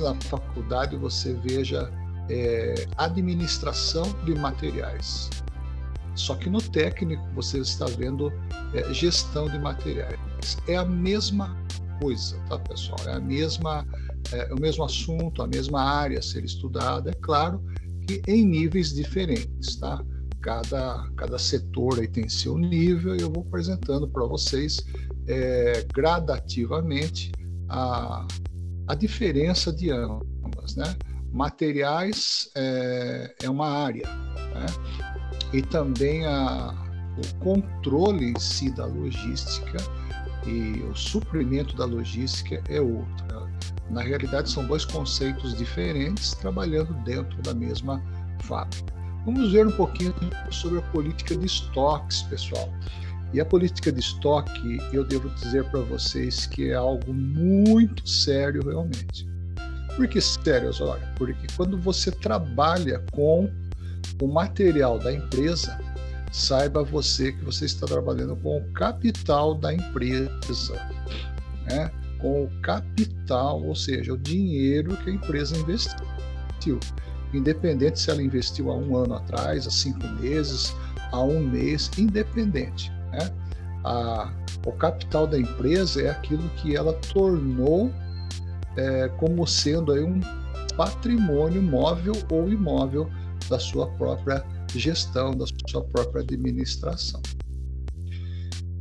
na faculdade você veja é, administração de materiais. Só que no técnico você está vendo é, gestão de materiais. É a mesma coisa, tá, pessoal? É a mesma, é, o mesmo assunto, a mesma área a ser estudada. É claro que em níveis diferentes, tá? Cada, cada setor aí tem seu nível e eu vou apresentando para vocês é, gradativamente a, a diferença de ambas, né? Materiais é, é uma área, né? E também a, o controle em si da logística e o suprimento da logística é outra. Na realidade, são dois conceitos diferentes trabalhando dentro da mesma fábrica. Vamos ver um pouquinho sobre a política de estoques, pessoal. E a política de estoque, eu devo dizer para vocês que é algo muito sério realmente. Por que sério, olha? Porque quando você trabalha com o material da empresa, saiba você que você está trabalhando com o capital da empresa, né? com o capital, ou seja, o dinheiro que a empresa investiu. Independente se ela investiu há um ano atrás, há cinco meses, há um mês, independente. Né? A, o capital da empresa é aquilo que ela tornou é, como sendo aí um patrimônio móvel ou imóvel da sua própria gestão, da sua própria administração.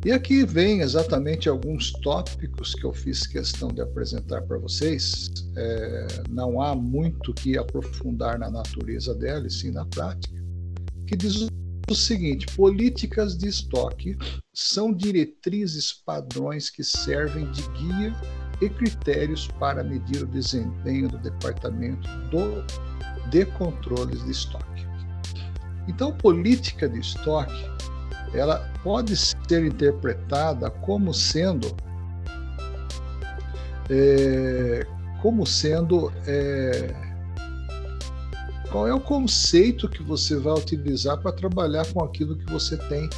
E aqui vem exatamente alguns tópicos que eu fiz questão de apresentar para vocês. É, não há muito que aprofundar na natureza dela, e sim na prática, que diz o seguinte: políticas de estoque são diretrizes padrões que servem de guia e critérios para medir o desempenho do departamento do, de controles de estoque. Então, política de estoque, ela pode ser interpretada como sendo é, como sendo é, qual é o conceito que você vai utilizar para trabalhar com aquilo que você tem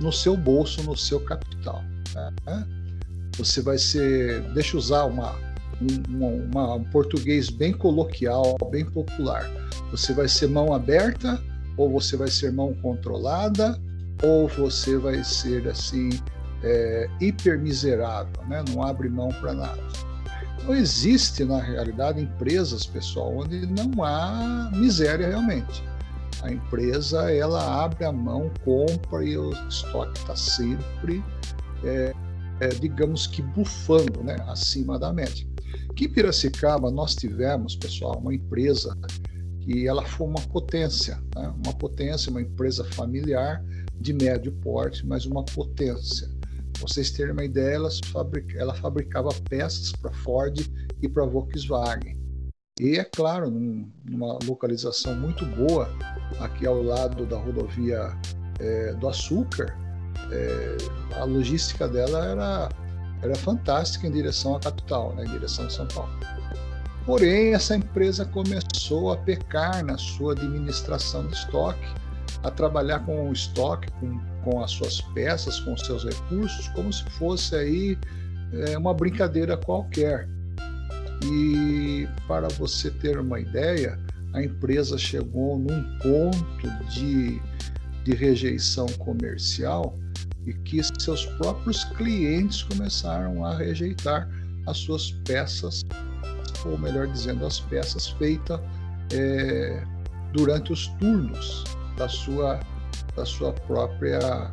no seu bolso, no seu capital. Né? Você vai ser, deixa eu usar uma, um, uma, um português bem coloquial, bem popular. Você vai ser mão aberta ou você vai ser mão controlada, ou você vai ser assim é, hipermiserável, né? não abre mão para nada. Então existe na realidade empresas, pessoal, onde não há miséria realmente. A empresa ela abre a mão, compra e o estoque está sempre, é, é, digamos que bufando, né, acima da média. Aqui em Piracicaba nós tivemos, pessoal, uma empresa e ela foi uma potência, né? uma potência, uma empresa familiar de médio porte, mas uma potência. Vocês terem uma ideia, ela, ela fabricava peças para Ford e para Volkswagen. E é claro, num, numa localização muito boa, aqui ao lado da rodovia é, do Açúcar, é, a logística dela era, era fantástica em direção à capital, né, em direção a São Paulo. Porém, essa empresa começou a pecar na sua administração de estoque, a trabalhar com o estoque, com, com as suas peças, com os seus recursos, como se fosse aí é, uma brincadeira qualquer. E para você ter uma ideia, a empresa chegou num ponto de, de rejeição comercial e que seus próprios clientes começaram a rejeitar as suas peças ou melhor dizendo, as peças feitas é, durante os turnos da sua, da sua própria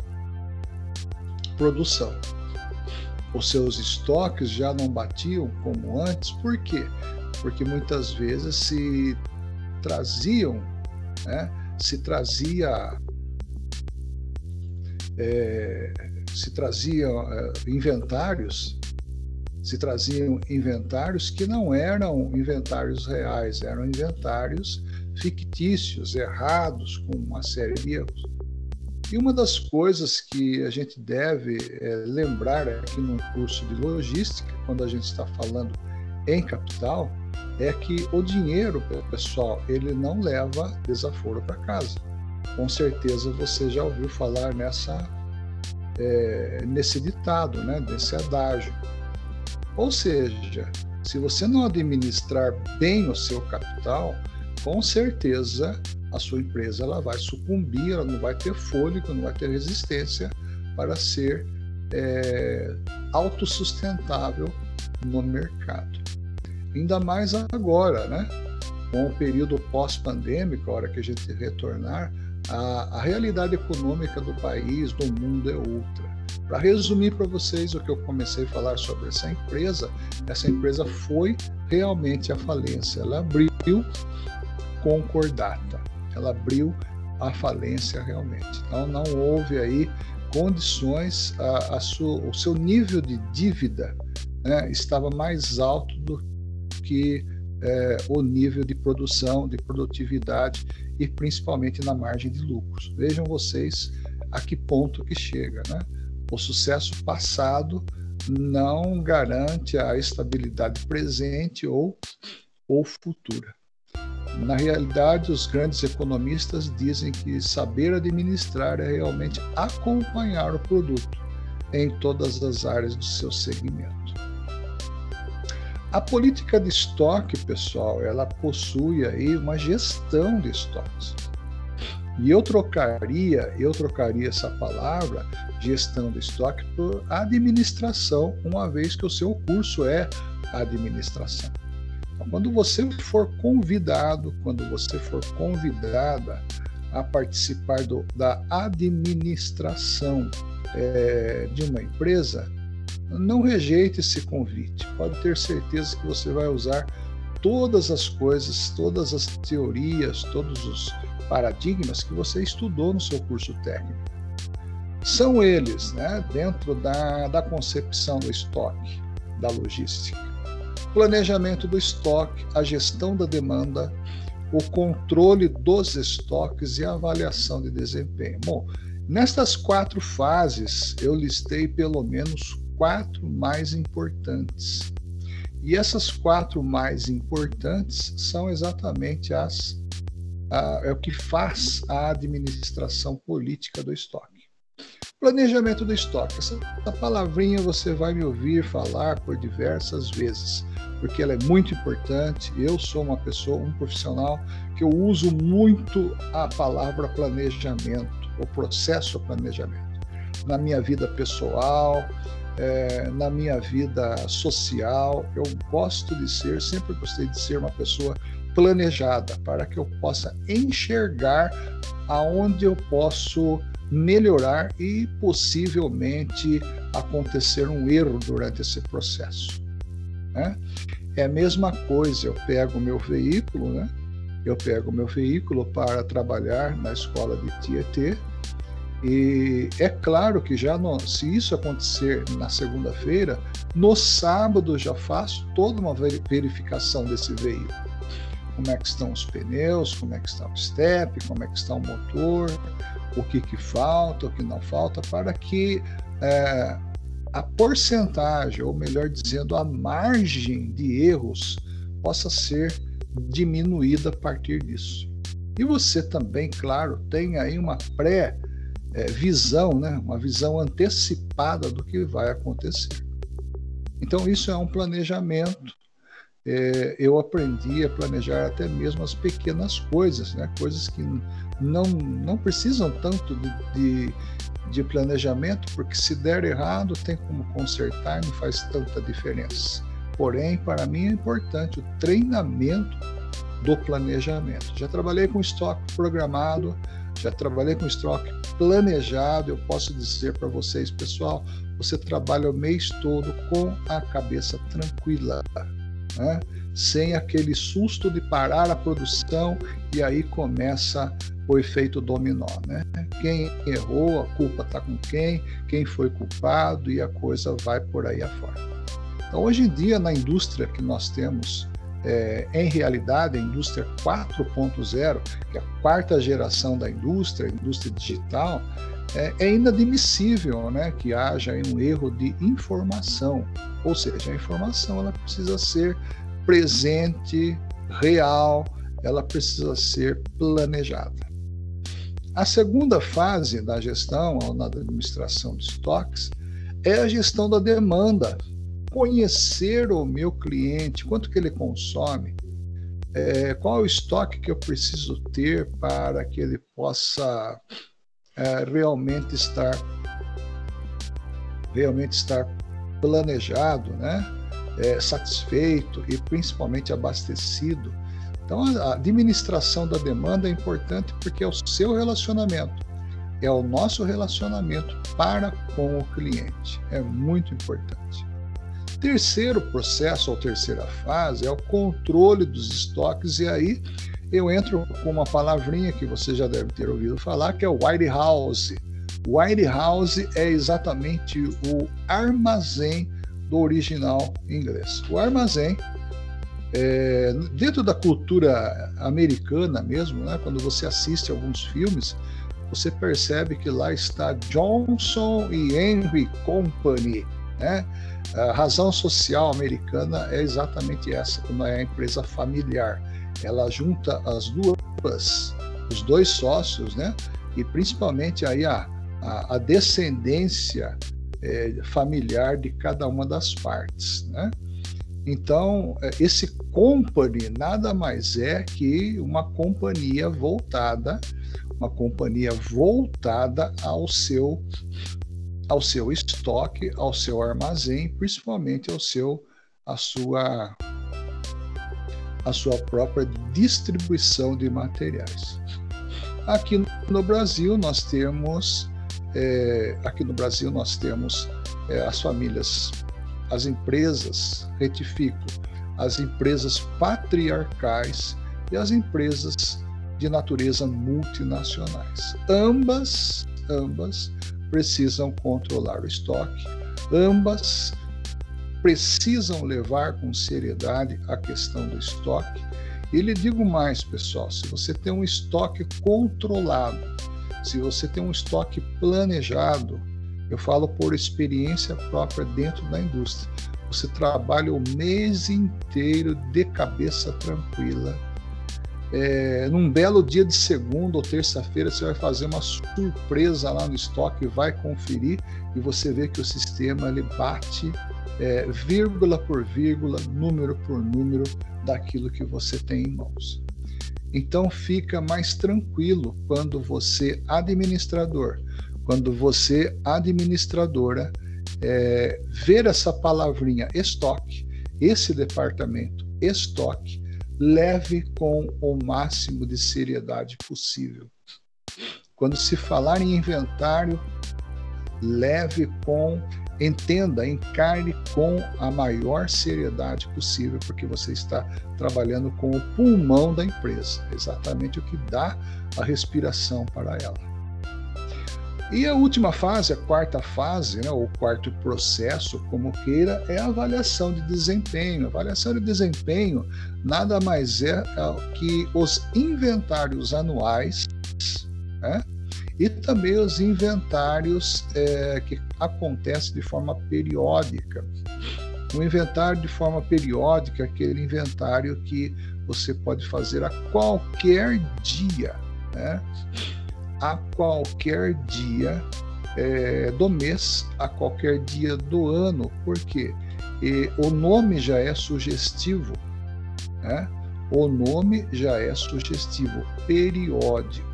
produção. Os seus estoques já não batiam como antes, por quê? Porque muitas vezes se traziam, né, se trazia é, se traziam é, inventários se traziam inventários que não eram inventários reais, eram inventários fictícios, errados, com uma série de erros. E uma das coisas que a gente deve é, lembrar aqui no curso de logística, quando a gente está falando em capital, é que o dinheiro, pessoal, ele não leva desaforo para casa. Com certeza você já ouviu falar nessa, é, nesse ditado, né, nesse adágio. Ou seja, Se você não administrar bem o seu capital, com certeza a sua empresa ela vai sucumbir, ela não vai ter fôlego, não vai ter resistência para ser é, autossustentável no mercado. Ainda mais agora, né? Com o período pós-pandêmico, a hora que a gente retornar, a, a realidade econômica do país, do mundo é outra. Para resumir para vocês o que eu comecei a falar sobre essa empresa, essa empresa foi realmente a falência. Ela abriu concordata, ela abriu a falência realmente. Então não houve aí condições, a, a sua, o seu nível de dívida né, estava mais alto do que é, o nível de produção, de produtividade e principalmente na margem de lucros. Vejam vocês a que ponto que chega, né? O sucesso passado não garante a estabilidade presente ou, ou futura. Na realidade, os grandes economistas dizem que saber administrar é realmente acompanhar o produto em todas as áreas do seu segmento. A política de estoque, pessoal, ela possui aí uma gestão de estoques. E eu trocaria, eu trocaria essa palavra, gestão de estoque, por administração, uma vez que o seu curso é administração. Quando você for convidado, quando você for convidada a participar do, da administração é, de uma empresa, não rejeite esse convite. Pode ter certeza que você vai usar todas as coisas, todas as teorias, todos os paradigmas que você estudou no seu curso técnico. São eles, né, dentro da, da concepção do estoque, da logística. Planejamento do estoque, a gestão da demanda, o controle dos estoques e a avaliação de desempenho. Bom, nestas quatro fases eu listei pelo menos quatro mais importantes. E essas quatro mais importantes são exatamente as a, é o que faz a administração política do estoque. Planejamento do estoque. Essa, essa palavrinha você vai me ouvir falar por diversas vezes, porque ela é muito importante. Eu sou uma pessoa, um profissional que eu uso muito a palavra planejamento, o processo planejamento na minha vida pessoal, é, na minha vida social. Eu gosto de ser, sempre gostei de ser uma pessoa planejada para que eu possa enxergar aonde eu posso melhorar e possivelmente acontecer um erro durante esse processo. Né? É a mesma coisa, eu pego o meu veículo, né? eu pego o meu veículo para trabalhar na escola de Tietê, e é claro que já no, se isso acontecer na segunda-feira, no sábado já faço toda uma verificação desse veículo. Como é que estão os pneus, como é que está o step, como é que está o motor, o que, que falta, o que não falta, para que é, a porcentagem, ou melhor dizendo, a margem de erros possa ser diminuída a partir disso. E você também, claro, tem aí uma pré- é, né? uma visão antecipada do que vai acontecer. Então, isso é um planejamento. É, eu aprendi a planejar até mesmo as pequenas coisas, né? coisas que não, não precisam tanto de, de, de planejamento, porque se der errado, tem como consertar, não faz tanta diferença. Porém, para mim é importante o treinamento do planejamento. Já trabalhei com estoque programado, já trabalhei com estoque planejado. Eu posso dizer para vocês, pessoal, você trabalha o mês todo com a cabeça tranquila, né? sem aquele susto de parar a produção e aí começa o efeito dominó. Né? Quem errou, a culpa está com quem, quem foi culpado e a coisa vai por aí afora. Então, hoje em dia, na indústria que nós temos é, em realidade, a indústria 4.0, que é a quarta geração da indústria, indústria digital, é, é inadmissível né, que haja um erro de informação. Ou seja, a informação ela precisa ser presente, real, ela precisa ser planejada. A segunda fase da gestão, ou na administração de estoques, é a gestão da demanda conhecer o meu cliente, quanto que ele consome, é, qual o estoque que eu preciso ter para que ele possa é, realmente estar realmente estar planejado, né? É, satisfeito e principalmente abastecido. Então, a administração da demanda é importante porque é o seu relacionamento, é o nosso relacionamento para com o cliente. É muito importante. Terceiro processo, ou terceira fase, é o controle dos estoques, e aí eu entro com uma palavrinha que você já deve ter ouvido falar, que é o warehouse. Warehouse é exatamente o armazém do original inglês. O armazém, é, dentro da cultura americana mesmo, né, quando você assiste alguns filmes, você percebe que lá está Johnson e Henry Company. Né? A razão social americana é exatamente essa, quando é a empresa familiar. Ela junta as duas, os dois sócios, né? E principalmente aí a, a, a descendência é, familiar de cada uma das partes, né? Então, é, esse company nada mais é que uma companhia voltada, uma companhia voltada ao seu ao seu estoque, ao seu armazém, principalmente ao seu a sua a sua própria distribuição de materiais. Aqui no Brasil nós temos é, aqui no Brasil nós temos é, as famílias, as empresas, retifico, as empresas patriarcais e as empresas de natureza multinacionais. Ambas, ambas precisam controlar o estoque, ambas precisam levar com seriedade a questão do estoque. E lhe digo mais, pessoal: se você tem um estoque controlado, se você tem um estoque planejado, eu falo por experiência própria dentro da indústria. Você trabalha o mês inteiro de cabeça tranquila, é, num belo dia de segunda ou terça-feira, você vai fazer uma surpresa lá no estoque, vai conferir e você vê que o sistema ele bate é, vírgula por vírgula, número por número daquilo que você tem em mãos. Então fica mais tranquilo quando você, administrador, quando você, administradora, é, ver essa palavrinha estoque, esse departamento estoque, leve com o máximo de seriedade possível. Quando se falar em inventário, leve com, entenda, encare com a maior seriedade possível, porque você está trabalhando com o pulmão da empresa, exatamente o que dá a respiração para ela. E a última fase, a quarta fase, né, ou quarto processo, como queira, é a avaliação de desempenho. A avaliação de desempenho nada mais é, é que os inventários anuais né, e também os inventários é, que acontecem de forma periódica. O inventário de forma periódica é aquele inventário que você pode fazer a qualquer dia. Né? A qualquer dia é, do mês, a qualquer dia do ano, porque o nome já é sugestivo, né? O nome já é sugestivo, periódico.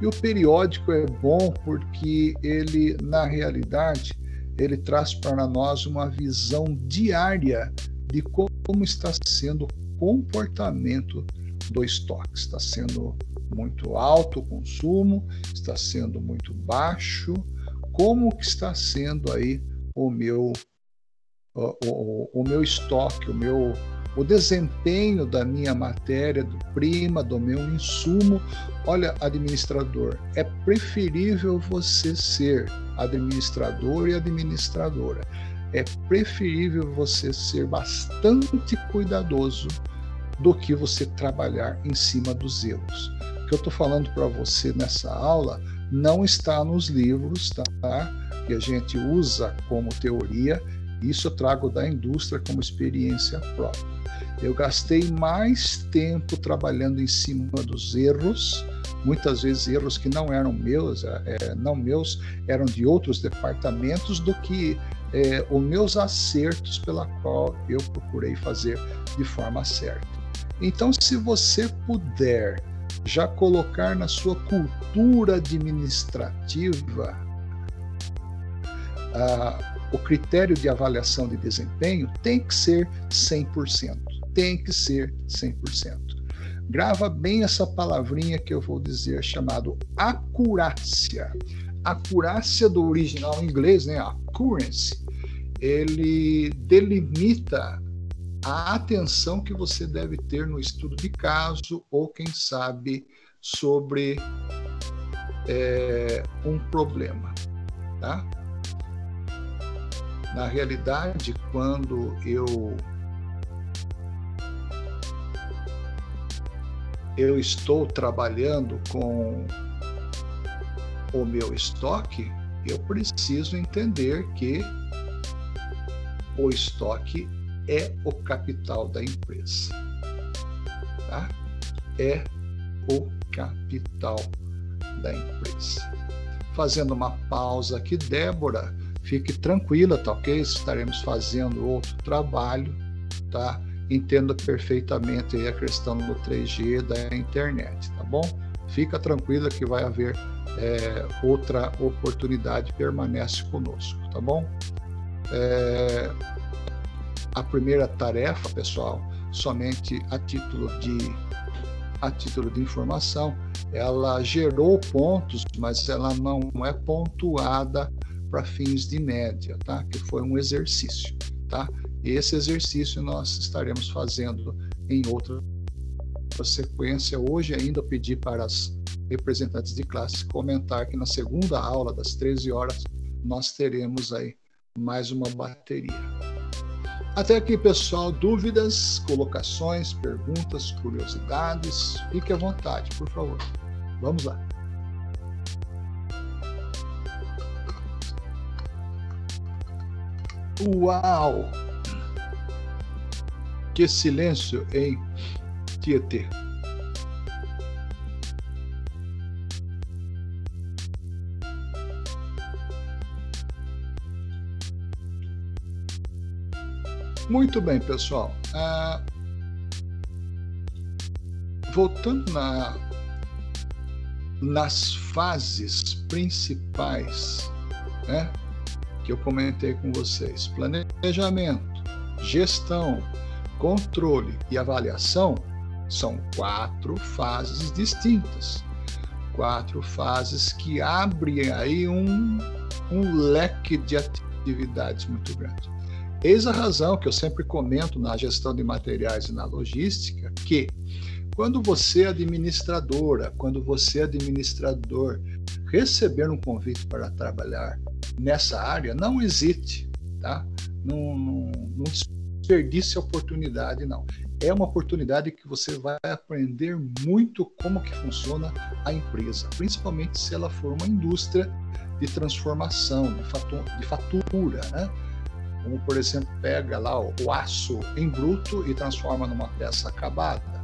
E o periódico é bom porque ele, na realidade, ele traz para nós uma visão diária de como está sendo o comportamento do estoque. Está sendo muito alto o consumo, está sendo muito baixo. Como que está sendo aí o meu o, o, o meu estoque, o meu o desempenho da minha matéria do prima, do meu insumo. Olha, administrador, é preferível você ser administrador e administradora. É preferível você ser bastante cuidadoso do que você trabalhar em cima dos erros que eu estou falando para você nessa aula não está nos livros, tá? Que a gente usa como teoria. Isso eu trago da indústria como experiência própria. Eu gastei mais tempo trabalhando em cima dos erros, muitas vezes erros que não eram meus, é, é não meus, eram de outros departamentos, do que é, os meus acertos pela qual eu procurei fazer de forma certa. Então, se você puder já colocar na sua cultura administrativa ah, o critério de avaliação de desempenho, tem que ser 100%. Tem que ser 100%. Grava bem essa palavrinha que eu vou dizer, chamado acurácia. Acurácia do original inglês, né? Accuracy. Ele delimita a atenção que você deve ter no estudo de caso ou, quem sabe, sobre é, um problema. Tá? Na realidade, quando eu eu estou trabalhando com o meu estoque, eu preciso entender que o estoque é o capital da empresa. Tá? É o capital da empresa. Fazendo uma pausa aqui, Débora, fique tranquila, tá ok? Estaremos fazendo outro trabalho, tá? Entenda perfeitamente a questão do 3G da internet, tá bom? Fica tranquila que vai haver é, outra oportunidade, permanece conosco, tá bom? É, a primeira tarefa, pessoal, somente a título de a título de informação, ela gerou pontos, mas ela não é pontuada para fins de média, tá? Que foi um exercício, tá? Esse exercício nós estaremos fazendo em outra sequência. Hoje ainda pedi para as representantes de classe comentar que na segunda aula das 13 horas nós teremos aí mais uma bateria. Até aqui, pessoal, dúvidas, colocações, perguntas, curiosidades, fique à vontade, por favor. Vamos lá. Uau! Que silêncio em Tietê. Muito bem, pessoal. Ah, voltando na, nas fases principais, né, que eu comentei com vocês: planejamento, gestão, controle e avaliação são quatro fases distintas. Quatro fases que abrem aí um, um leque de atividades muito grande. Eis a razão que eu sempre comento na gestão de materiais e na logística que quando você administradora, quando você administrador receber um convite para trabalhar nessa área, não hesite, tá? Não, não, não desperdice a oportunidade, não. É uma oportunidade que você vai aprender muito como que funciona a empresa, principalmente se ela for uma indústria de transformação, de fatura, né? Como por exemplo pega lá o aço em bruto e transforma numa peça acabada.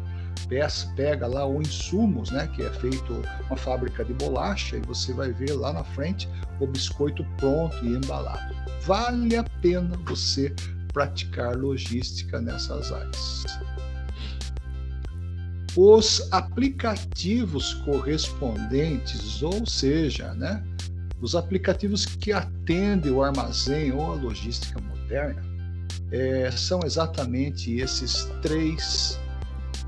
Pega lá o insumos, né, que é feito uma fábrica de bolacha e você vai ver lá na frente o biscoito pronto e embalado. Vale a pena você praticar logística nessas áreas. Os aplicativos correspondentes, ou seja, né, os aplicativos que atendem o armazém ou a logística moderna é, são exatamente esses três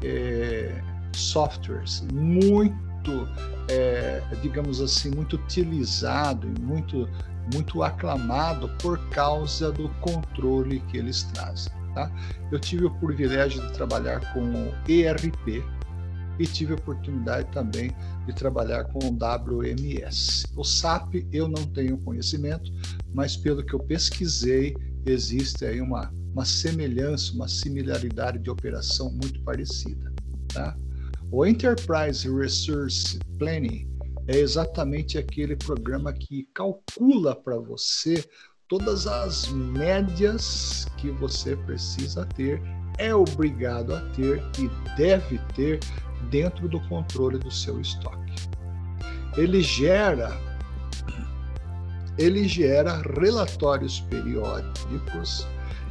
é, softwares muito, é, digamos assim, muito utilizado e muito, muito aclamado por causa do controle que eles trazem. Tá? Eu tive o privilégio de trabalhar com o ERP, e tive a oportunidade também de trabalhar com o WMS. O SAP eu não tenho conhecimento, mas pelo que eu pesquisei, existe aí uma, uma semelhança, uma similaridade de operação muito parecida. Tá? O Enterprise Resource Planning é exatamente aquele programa que calcula para você todas as médias que você precisa ter, é obrigado a ter e deve ter dentro do controle do seu estoque. Ele gera ele gera relatórios periódicos,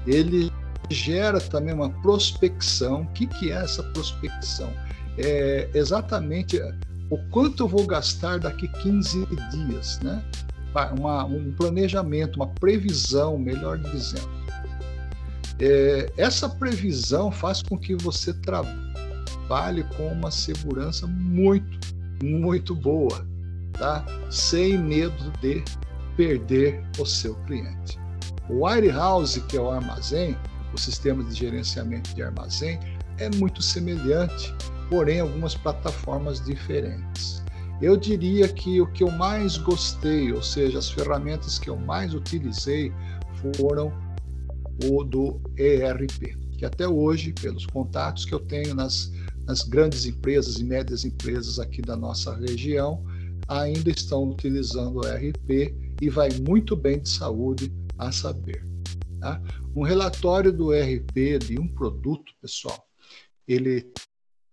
ele gera também uma prospecção. O que, que é essa prospecção? É exatamente o quanto eu vou gastar daqui 15 dias, né? Uma, um planejamento, uma previsão, melhor dizendo. É, essa previsão faz com que você trabalhe com uma segurança muito, muito boa, tá? Sem medo de perder o seu cliente. O Warehouse, que é o armazém, o sistema de gerenciamento de armazém, é muito semelhante, porém algumas plataformas diferentes. Eu diria que o que eu mais gostei, ou seja, as ferramentas que eu mais utilizei, foram o do ERP, que até hoje, pelos contatos que eu tenho nas, nas grandes empresas e médias empresas aqui da nossa região, ainda estão utilizando o ERP e vai muito bem de saúde a saber. Tá? Um relatório do ERP de um produto, pessoal, ele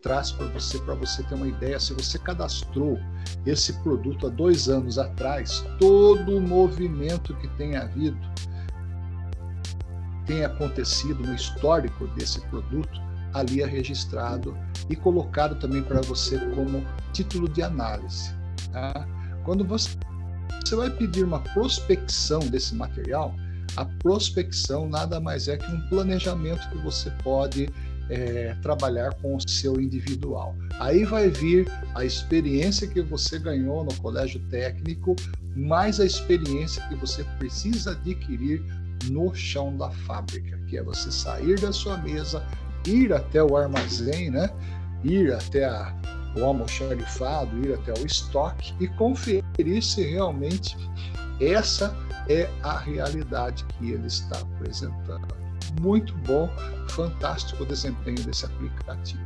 traz para você, para você ter uma ideia, se você cadastrou esse produto há dois anos atrás, todo o movimento que tem havido, tem acontecido no histórico desse produto, ali é registrado e colocado também para você como título de análise. Tá? Quando você você vai pedir uma prospecção desse material, a prospecção nada mais é que um planejamento que você pode é, trabalhar com o seu individual. Aí vai vir a experiência que você ganhou no colégio técnico, mais a experiência que você precisa adquirir no chão da fábrica, que é você sair da sua mesa, ir até o armazém, né? ir até a, o almoxarifado, ir até o estoque e conferir se realmente essa é a realidade que ele está apresentando. Muito bom, fantástico o desempenho desse aplicativo.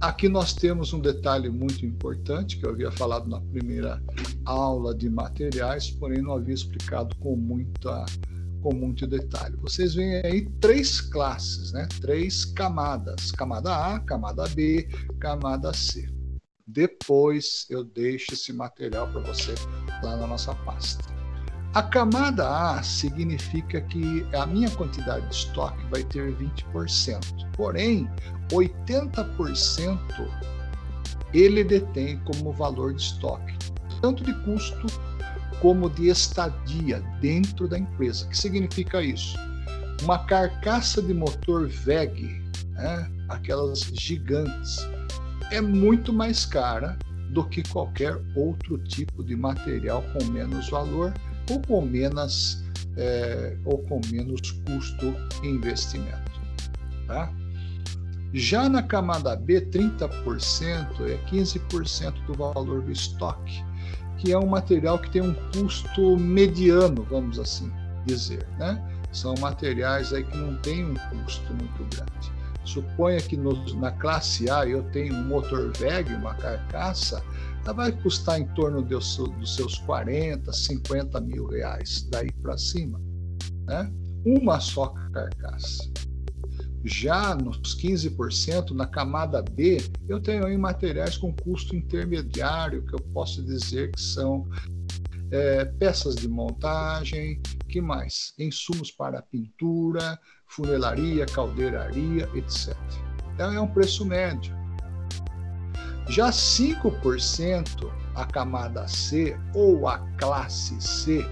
Aqui nós temos um detalhe muito importante que eu havia falado na primeira aula de materiais, porém não havia explicado com muita com muito detalhe. Vocês veem aí três classes, né? três camadas: camada A, camada B, camada C. Depois eu deixo esse material para você lá na nossa pasta. A camada A significa que a minha quantidade de estoque vai ter 20%, porém 80% ele detém como valor de estoque, tanto de custo como de estadia dentro da empresa. O que significa isso? Uma carcaça de motor VEG, né, aquelas gigantes, é muito mais cara do que qualquer outro tipo de material com menos valor ou com menos, é, ou com menos custo e investimento. Tá? Já na camada B, 30% é 15% do valor do estoque que é um material que tem um custo mediano, vamos assim dizer, né? São materiais aí que não têm um custo muito grande. Suponha que no, na classe A eu tenho um motor VEG, uma carcaça, ela vai custar em torno dos, dos seus 40, 50 mil reais, daí para cima, né? Uma só carcaça. Já nos 15%, na camada B, eu tenho aí materiais com custo intermediário, que eu posso dizer que são é, peças de montagem, que mais? Insumos para pintura, funelaria, caldeiraria, etc. Então é um preço médio. Já 5%, a camada C ou a classe C,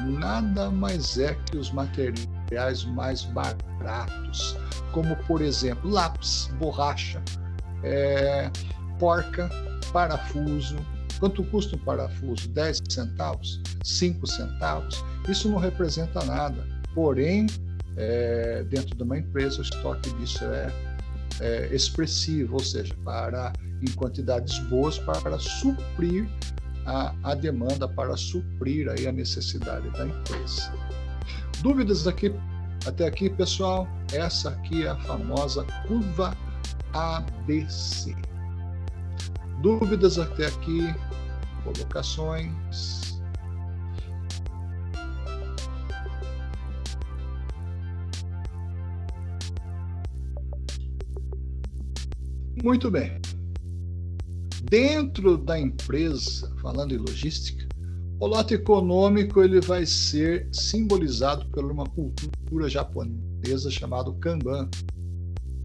nada mais é que os materiais mais baratos, como por exemplo lápis, borracha, é, porca, parafuso. Quanto custa um parafuso? 10 centavos? 5 centavos? Isso não representa nada. Porém, é, dentro de uma empresa, o estoque disso é, é expressivo, ou seja, para em quantidades boas para suprir a, a demanda, para suprir aí a necessidade da empresa. Dúvidas aqui até aqui, pessoal? Essa aqui é a famosa curva ABC. Dúvidas até aqui? Colocações? Muito bem. dentro da empresa, falando em logística, o lote econômico ele vai ser simbolizado por uma cultura japonesa chamada Kanban.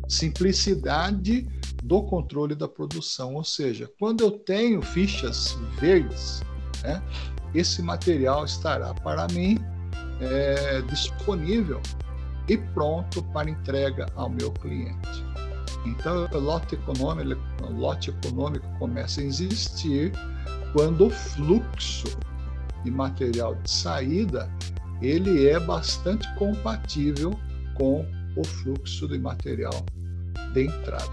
Simplicidade do controle da produção, ou seja, quando eu tenho fichas verdes, né, esse material estará para mim é, disponível e pronto para entrega ao meu cliente. Então, o lote econômico, o lote econômico começa a existir quando o fluxo de material de saída ele é bastante compatível com o fluxo de material de entrada.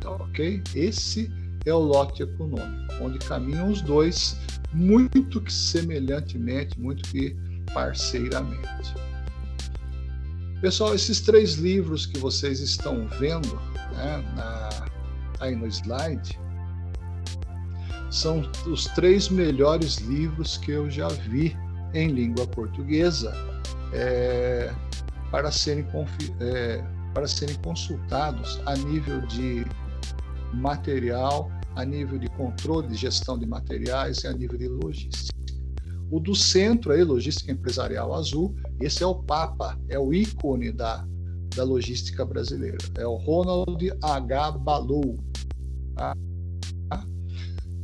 Tá ok? Esse é o lote econômico, onde caminham os dois muito que semelhantemente, muito que parceiramente. Pessoal, esses três livros que vocês estão vendo né, na, aí no slide são os três melhores livros que eu já vi em língua portuguesa é, para, serem, é, para serem consultados a nível de material, a nível de controle de gestão de materiais e a nível de logística. O do centro aí, Logística Empresarial Azul, esse é o Papa, é o ícone da, da logística brasileira. É o Ronald H. Balou. Tá?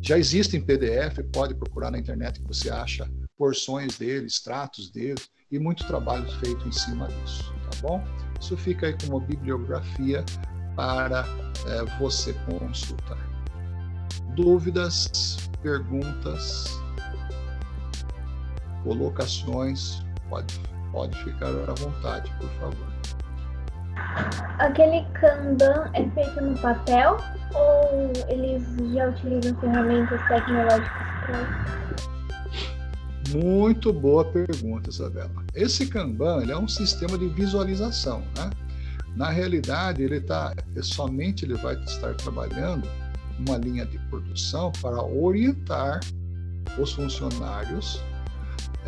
Já existe em PDF, pode procurar na internet que você acha porções dele, extratos dele e muito trabalho feito em cima disso, tá bom? Isso fica aí como bibliografia para é, você consultar. Dúvidas, perguntas? colocações, pode, pode ficar à vontade, por favor. Aquele Kanban é feito no papel ou eles já utilizam ferramentas tecnológicas para muito boa pergunta, Isabela. Esse Kanban é um sistema de visualização. Né? Na realidade, ele tá, somente ele vai estar trabalhando uma linha de produção para orientar os funcionários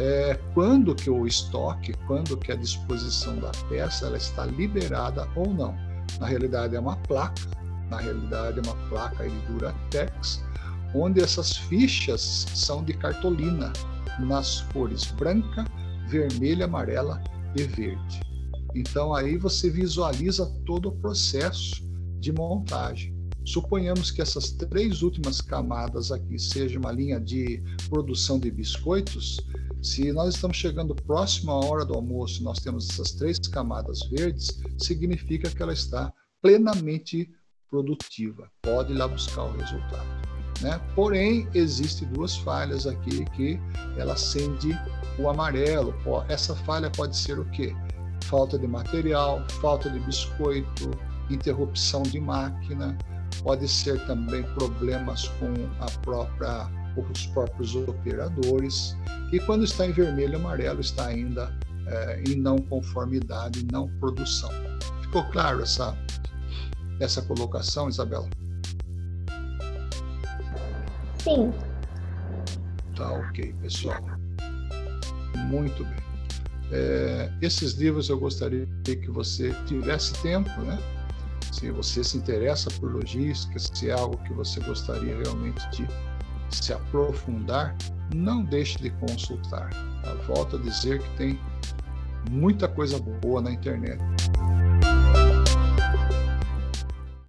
é, quando que o estoque, quando que a disposição da peça ela está liberada ou não. Na realidade é uma placa, na realidade é uma placa de Duratex, onde essas fichas são de cartolina nas cores branca, vermelha, amarela e verde. Então aí você visualiza todo o processo de montagem. Suponhamos que essas três últimas camadas aqui seja uma linha de produção de biscoitos, se nós estamos chegando próximo à hora do almoço nós temos essas três camadas verdes, significa que ela está plenamente produtiva, pode ir lá buscar o resultado. Né? Porém, existem duas falhas aqui que ela acende o amarelo. Essa falha pode ser o quê? Falta de material, falta de biscoito, interrupção de máquina, pode ser também problemas com a própria os próprios operadores, e quando está em vermelho e amarelo, está ainda é, em não conformidade, não produção. Ficou claro essa, essa colocação, Isabela? Sim. Tá ok, pessoal. Muito bem. É, esses livros eu gostaria que você tivesse tempo, né? Se você se interessa por logística, se é algo que você gostaria realmente de se aprofundar, não deixe de consultar. Volto a dizer que tem muita coisa boa na internet.